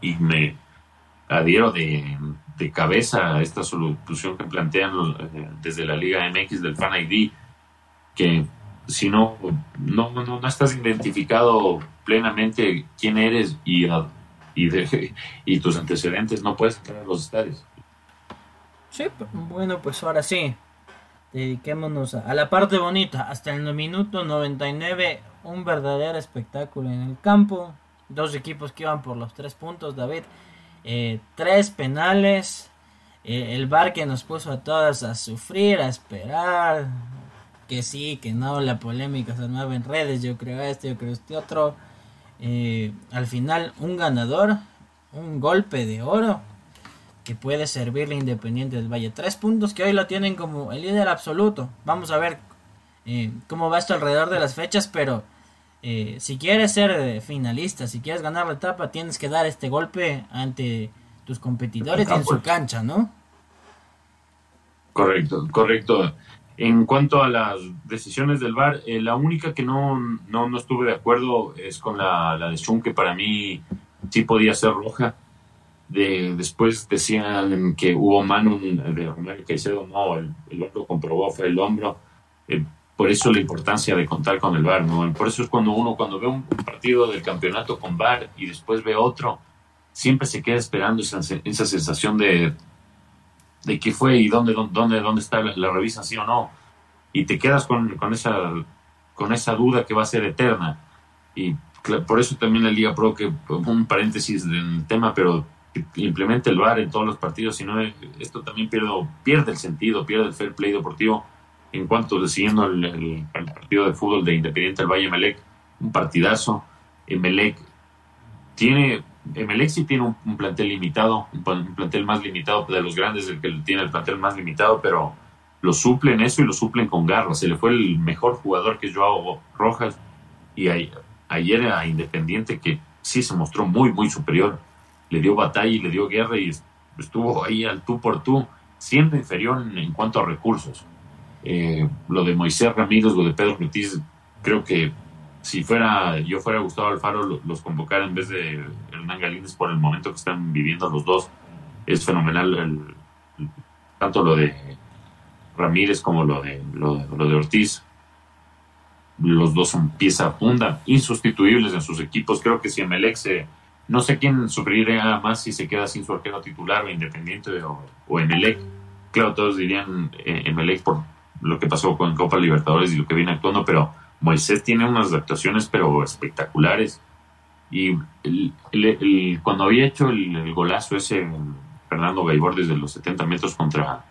y me adhiero de, de cabeza a esta solución que plantean eh, desde la Liga MX del Fan ID, que si no, no, no, no estás identificado plenamente quién eres y, y, (laughs) y tus antecedentes, no puedes entrar a los estadios. Sí, bueno, pues ahora sí, dediquémonos a, la parte bonita. Hasta el minuto 99, un verdadero espectáculo en el campo. Dos equipos que iban por los tres puntos, David. Eh, tres penales. Eh, el bar que nos puso a todas a sufrir, a esperar. Que sí, que no, la polémica se mueve en redes. Yo creo este, yo creo este otro. Eh, al final, un ganador, un golpe de oro que puede servirle Independiente del Valle. Tres puntos que hoy lo tienen como el líder absoluto. Vamos a ver eh, cómo va esto alrededor de las fechas, pero eh, si quieres ser eh, finalista, si quieres ganar la etapa, tienes que dar este golpe ante tus competidores y en su cancha, ¿no? Correcto, correcto. En cuanto a las decisiones del VAR, la única que no, no, estuve de acuerdo es con la, la de Shun, que para mí sí podía ser roja de, después decían que hubo mano de Romero Caicedo, no, el, el hombro comprobó, fue el hombro. Eh, por eso la importancia de contar con el VAR, ¿no? Por eso es cuando uno, cuando ve un partido del campeonato con VAR y después ve otro, siempre se queda esperando esa, esa sensación de, de qué fue y dónde, dónde, dónde está la, la sí o no. Y te quedas con, con, esa, con esa duda que va a ser eterna. Y por eso también la Liga Pro, que un paréntesis del tema, pero implemente el VAR en todos los partidos, sino esto también pierde, pierde el sentido, pierde el fair play deportivo en cuanto siguiendo el, partido de fútbol de Independiente del Valle Emelec, un partidazo. Emelec tiene, Emelec sí tiene un, plantel limitado, un, plantel más limitado de los grandes, el que tiene el plantel más limitado, pero lo suplen eso y lo suplen con garra. Se le fue el mejor jugador que es Joao Rojas y ayer a Independiente que sí se mostró muy, muy superior le dio batalla y le dio guerra y estuvo ahí al tú por tú, siendo inferior en, cuanto a recursos. Eh, lo de Moisés Ramírez, lo de Pedro Ortiz, creo que si fuera yo fuera Gustavo Alfaro, los convocara en vez de Hernán Galíndez por el momento que están viviendo los dos. Es fenomenal tanto lo de Ramírez como lo de, lo, de Ortiz. Los dos son pieza funda, insustituibles en sus equipos. Creo que si Emelec se, no sé quién sufriría más si se queda sin su arquero titular o Independiente o, o Emelec. Claro, todos dirían eh, Emelec por lo que pasó con Copa Libertadores y lo que viene actuando, pero Moisés tiene unas actuaciones pero espectaculares. Y cuando había hecho el, golazo ese Fernando Gaibor desde los 70 metros contra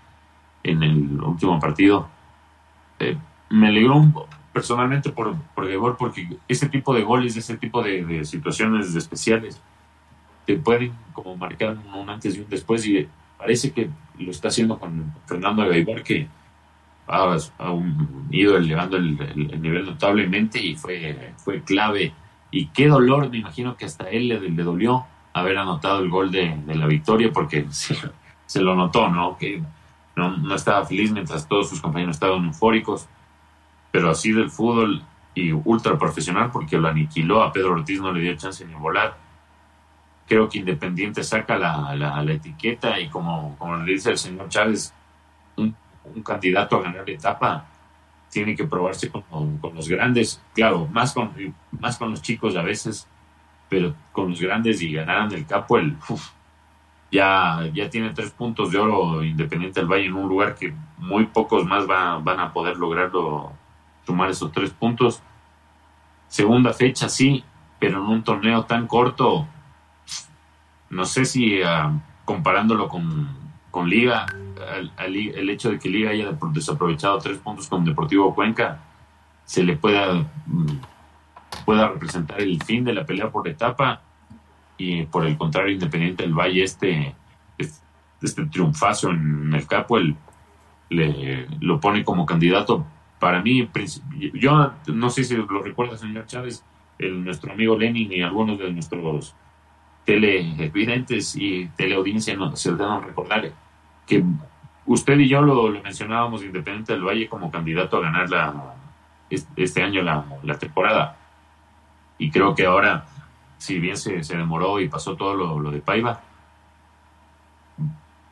en el último partido, eh, me alegró personalmente por, por porque ese tipo de goles, ese tipo de, situaciones especiales te pueden como marcar un antes y un después y parece que lo está haciendo con Fernando Gaibor que ha, ido elevando el, nivel notablemente y fue, fue clave. Y qué dolor, me imagino que hasta él le, le dolió haber anotado el gol de, la victoria porque (laughs) se lo notó, ¿no? Que no, no, estaba feliz mientras todos sus compañeros estaban eufóricos, pero así del fútbol y ultra profesional porque lo aniquiló, a Pedro Ortiz no le dio chance ni volar. Creo que Independiente saca la, la, la etiqueta y como, como le dice el señor Chávez, un candidato a ganar la etapa tiene que probarse con, los grandes, claro, más con, más con los chicos a veces, pero con los grandes y ganaran el capo, el, ya, ya tiene tres puntos de oro Independiente del Valle en un lugar que muy pocos más van a poder lograrlo, tomar esos tres puntos. Segunda fecha, sí, pero en un torneo tan corto, no sé si ah, comparándolo con, con Liga, el hecho de que Liga haya desaprovechado tres puntos con Deportivo Cuenca se le pueda, mm, pueda representar el fin de la pelea por etapa y por el contrario Independiente del Valle este, este, triunfazo en el capo el, le, lo pone como candidato para mí yo no sé si lo recuerda señor Chávez el, nuestro amigo Lenin y algunos de nuestros televidentes y teleaudiencia no, se deben recordar que usted y yo lo, mencionábamos Independiente del Valle como candidato a ganar la, este año la, temporada. Y creo que ahora, si bien se, demoró y pasó todo lo, de Paiva,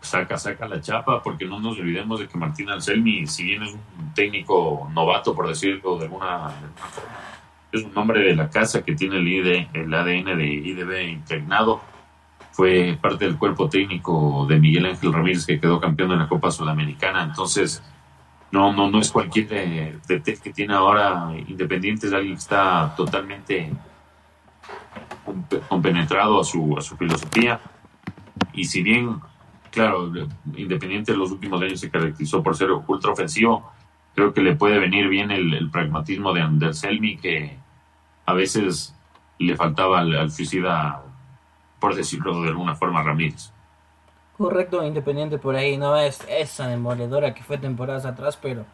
saca, saca la chapa, porque no nos olvidemos de que Martín Anselmi, si bien es un técnico novato, por decirlo de alguna, forma, es un hombre de la casa que tiene el, el ADN de IDB impregnado fue parte del cuerpo técnico de Miguel Ángel Ramírez que quedó campeón en la Copa Sudamericana. Entonces, no, no, no es cualquier de, que tiene ahora Independiente, es alguien que está totalmente compenetrado a su, a su filosofía. Y si bien, claro, Independiente en los últimos años se caracterizó por ser ultra ofensivo, creo que le puede venir bien el, pragmatismo de Anderselmi que a veces le faltaba al, al suicida por decirlo de alguna forma, Ramírez. Correcto, Independiente por ahí, no es esa demoledora que fue temporadas atrás, pero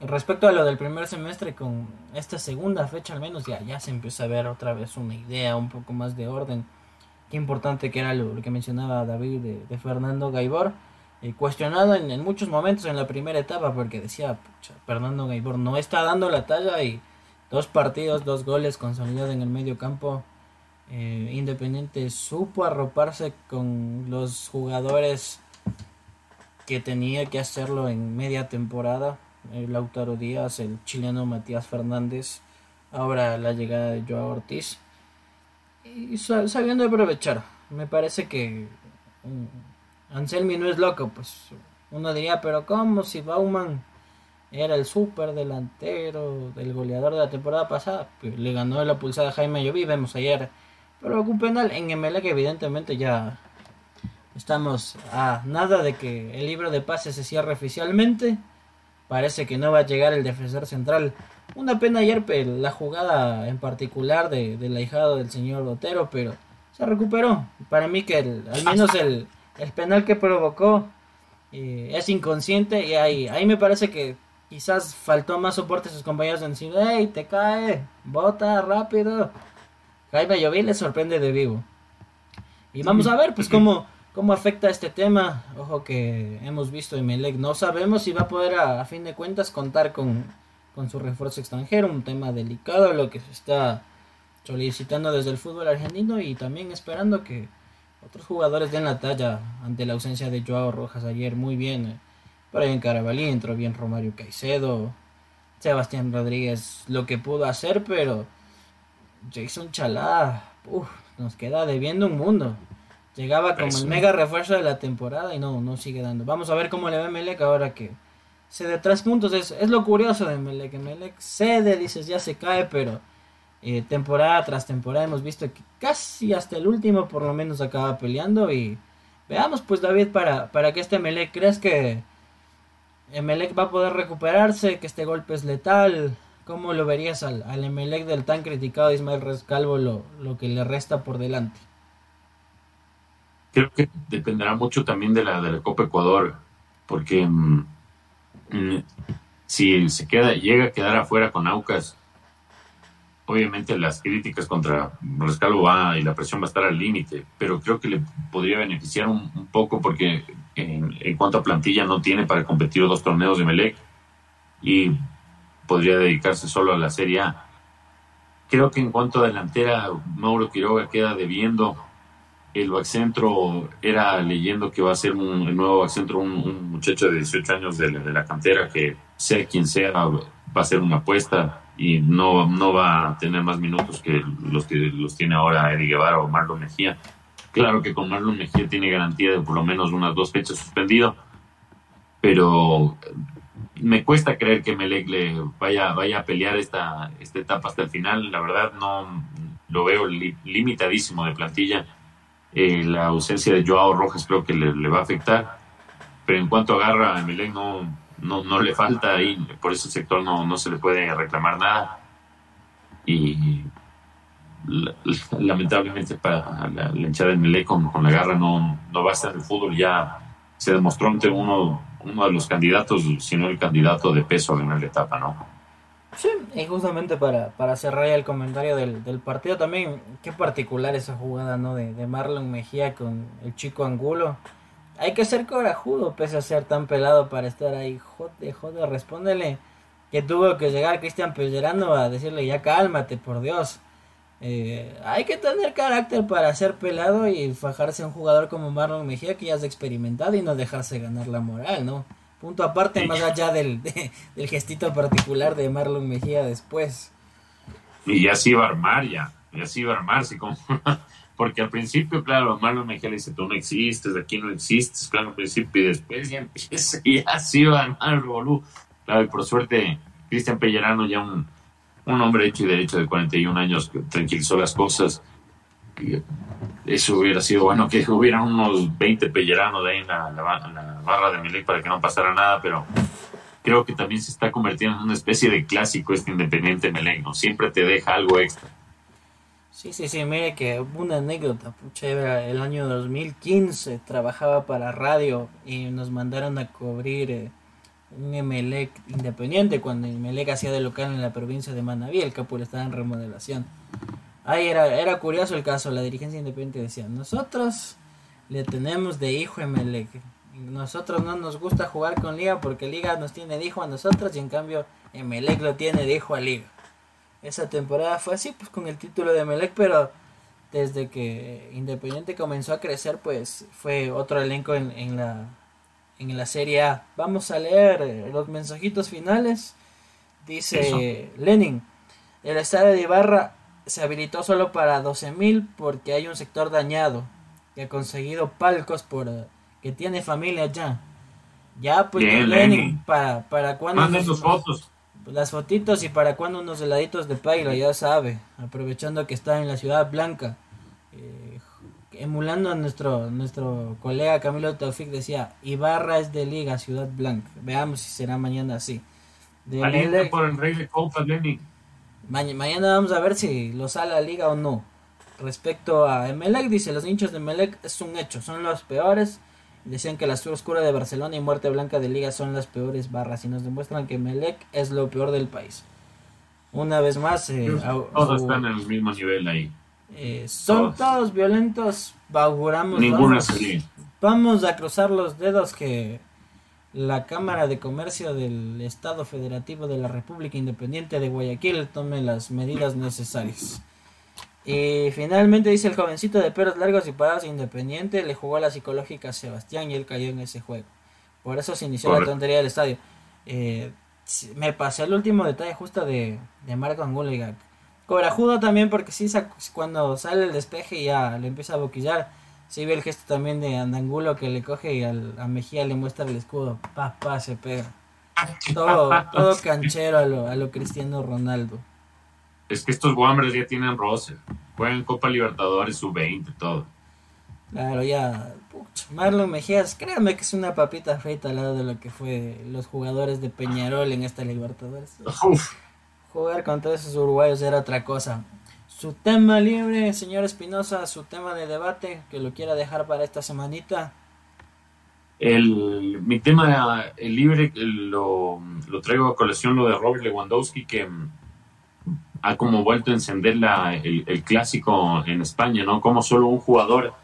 respecto a lo del primer semestre, con esta segunda fecha al menos ya, ya se empieza a ver otra vez una idea, un poco más de orden. Qué importante que era lo, que mencionaba David de, Fernando Gaibor, eh, cuestionado en, muchos momentos en la primera etapa, porque decía, Fernando Gaibor no está dando la talla y dos partidos, dos goles consolidados en el medio campo eh, Independiente supo arroparse con los jugadores que tenía que hacerlo en media temporada. El Lautaro Díaz, el chileno Matías Fernández, ahora la llegada de Joao Ortiz. Y sabiendo aprovechar. Me parece que mm, Anselmi no es loco, pues uno diría, pero ¿cómo si Bauman era el super delantero, del goleador de la temporada pasada? Pues le ganó la pulsada a Jaime Lloví, vemos ayer pero algún penal en MLG evidentemente ya estamos a nada de que el libro de pases se cierre oficialmente. Parece que no va a llegar el defensor central. Una pena ayer la jugada en particular de, del ahijado del señor Otero, pero se recuperó. Para mí que al menos el, el, penal que provocó eh, es inconsciente y ahí, ahí me parece que quizás faltó más soporte a sus compañeros en decir, hey, te cae, bota rápido. Jaime Llovín le sorprende de vivo. Y vamos a ver, pues, cómo, cómo afecta este tema. Ojo que hemos visto en Melec. No sabemos si va a poder, a, fin de cuentas, contar con, con, su refuerzo extranjero. Un tema delicado, lo que se está solicitando desde el fútbol argentino y también esperando que otros jugadores den la talla ante la ausencia de Joao Rojas ayer. Muy bien. Brian Carabalí entró bien Romario Caicedo. Sebastián Rodríguez lo que pudo hacer, pero Jason Chalá, nos queda debiendo un mundo. Llegaba como el mega refuerzo de la temporada y no, no sigue dando. Vamos a ver cómo le va Melec ahora que cede tres puntos. Es, es lo curioso de Melec. Melec cede, dices, ya se cae, pero eh, temporada tras temporada hemos visto que casi hasta el último por lo menos acaba peleando. Y veamos, pues David, para, para que este Melec, ¿crees que Emelec va a poder recuperarse? Que este golpe es letal. ¿Cómo lo verías al, al Emelec del tan criticado Ismael Rescalvo lo, lo que le resta por delante? Creo que dependerá mucho también de la, de la Copa Ecuador, porque mm, mm, si se queda, llega a quedar afuera con Aucas, obviamente las críticas contra Rescalvo va y la presión va a estar al límite, pero creo que le podría beneficiar un, poco porque en, en, cuanto a plantilla no tiene para competir dos torneos de Melec y podría dedicarse solo a la Serie A. Creo que en cuanto a delantera, Mauro Quiroga queda debiendo. El Baxcentro era leyendo que va a ser un, nuevo Baxcentro, un, un muchacho de 18 años de la, cantera que sea quien sea, va a ser una apuesta y no, no va a tener más minutos que los que los tiene ahora Eddie Guevara o Marlon Mejía. Claro que con Marlon Mejía tiene garantía de por lo menos unas dos fechas suspendido, pero me cuesta creer que Melec le vaya, vaya a pelear esta, esta etapa hasta el final. La verdad no lo veo li, limitadísimo de plantilla. Eh, la ausencia de Joao Rojas creo que le, va a afectar, pero en cuanto agarra a Melec no, no, no le falta ahí, por ese sector no, no se le puede reclamar nada. Y (laughs) lamentablemente para la, la hinchada de Melec con, con, la garra no, no va a estar el fútbol. Ya se demostró ante uno, uno de los candidatos, si no el candidato de peso a ganar la etapa, ¿no? Sí, y justamente para, para cerrar el comentario del, del, partido también, qué particular esa jugada, ¿no? De, de Marlon Mejía con el chico Angulo. Hay que ser corajudo, pese a ser tan pelado para estar ahí. Joder, joder, respóndele que tuvo que llegar Cristian Pellerano a decirle ya cálmate, por Dios. Eh, hay que tener carácter para ser pelado y fajarse a un jugador como Marlon Mejía que ya es experimentado y no dejarse ganar la moral, ¿no? Punto aparte, sí. más allá del, de, del gestito particular de Marlon Mejía después. Y ya se iba a armar, ya. Ya se iba a armar, sí, como... (laughs) porque al principio, claro, Marlon Mejía le dice, tú no existes, aquí no existes, claro, al principio, y después ya (laughs) empieza, y ya se iba a armar bolú. Claro, y por suerte, Cristian Pellerano ya un un hombre hecho y derecho de 41 años que tranquilizó las cosas. Eso hubiera sido bueno que hubieran unos 20 pelleranos de ahí en la, barra de Milik para que no pasara nada, pero creo que también se está convirtiendo en una especie de clásico este Independiente Melec, ¿no? Siempre te deja algo extra. Sí, sí, sí, mire que una anécdota, pucha, el año 2015 trabajaba para radio y nos mandaron a cubrir eh, un Emelec independiente cuando Emelec hacía de local en la provincia de Manaví, el Capul estaba en remodelación. Ahí era, era curioso el caso, la dirigencia independiente decía, nosotros le tenemos de hijo a Emelec, nosotros no nos gusta jugar con Liga porque Liga nos tiene de hijo a nosotros y en cambio Emelec lo tiene de hijo a Liga. Esa temporada fue así, pues con el título de Emelec, pero desde que Independiente comenzó a crecer, pues fue otro elenco en, en la en la Serie A. Vamos a leer eh, los mensajitos finales. Dice Eso. Lenin, el estadio de Ibarra se habilitó solo para 12.000 porque hay un sector dañado que ha conseguido palcos por uh, que tiene familia allá. Ya pues Bien, Lenin, para para cuando Manden sus fotos. las fotitos y para cuando unos heladitos de paila, ya sabe, aprovechando que está en la ciudad blanca. Eh, emulando a nuestro nuestro colega Camilo Taufik decía Ibarra es de Liga Ciudad Blanca veamos si será mañana así de por el rey de Copa Lenin ma mañana vamos a ver si lo sale a Liga o no respecto a Emelec dice los hinchas de Emelec es un hecho son los peores decían que la Sur Oscura de Barcelona y Muerte Blanca de Liga son las peores barras y nos demuestran que Emelec es lo peor del país una vez más eh, todos están en el mismo nivel ahí eh, son todos. todos. violentos, auguramos. Ninguna vamos, vamos a cruzar los dedos que la Cámara de Comercio del Estado Federativo de la República Independiente de Guayaquil tome las medidas necesarias. Y finalmente dice el jovencito de pelos largos y parados independiente le jugó a la psicológica a Sebastián y él cayó en ese juego. Por eso se inició la tontería del estadio. Eh, me pasé el último detalle justo de, de Marco Angulo y corajudo también porque sí cuando sale el despeje ya le empieza a boquillar sí ve el gesto también de Andangulo que le coge y al, a Mejía le muestra el escudo pa pa se pega todo, (laughs) todo canchero a lo, a lo Cristiano Ronaldo. Es que estos guambres ya tienen roce. Juegan Copa Libertadores, sub-20, todo. Claro, ya. Pucha, Marlon Mejías, créanme que es una papita frita al lado de lo que fue los jugadores de Peñarol en esta Libertadores. Uf, Jugar contra esos uruguayos era otra cosa. Su tema libre, señor Espinosa, su tema de debate, que lo quiera dejar para esta semanita. el, mi tema el libre lo, lo traigo a colección lo de Robert Lewandowski que mm, ha como vuelto a encender la, el, clásico en España, ¿no? Como solo un jugador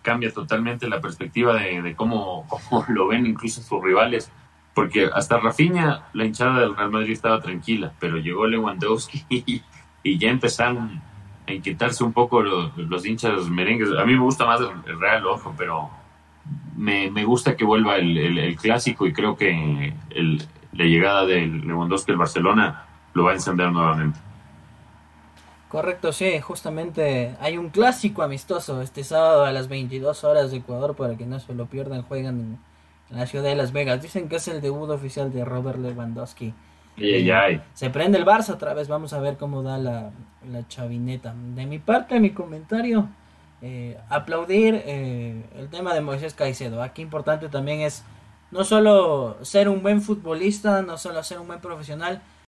cambia totalmente la perspectiva de, de cómo, (laughs) cómo lo ven incluso sus rivales. Porque hasta Rafinha, la hinchada del Real Madrid estaba tranquila, pero llegó Lewandowski (laughs) y, y ya empezaron a inquietarse un poco los, los hinchas merengues. A mí me gusta más el, Real, ojo, pero me, me gusta que vuelva el, el- clásico y creo que la llegada de Lewandowski al Barcelona lo va a encender nuevamente. Correcto, sí, justamente hay un clásico amistoso este sábado a las 22 horas de Ecuador para que no se lo pierdan, juegan en la ciudad de Las Vegas. Dicen que es el debut oficial de Robert Lewandowski. Ay, ay, ay. Se prende el Barça otra vez, vamos a ver cómo da la, la chavineta. De mi parte, mi comentario, eh, aplaudir eh, el tema de Moisés Caicedo. Aquí importante también es no solo ser un buen futbolista, no solo ser un buen profesional,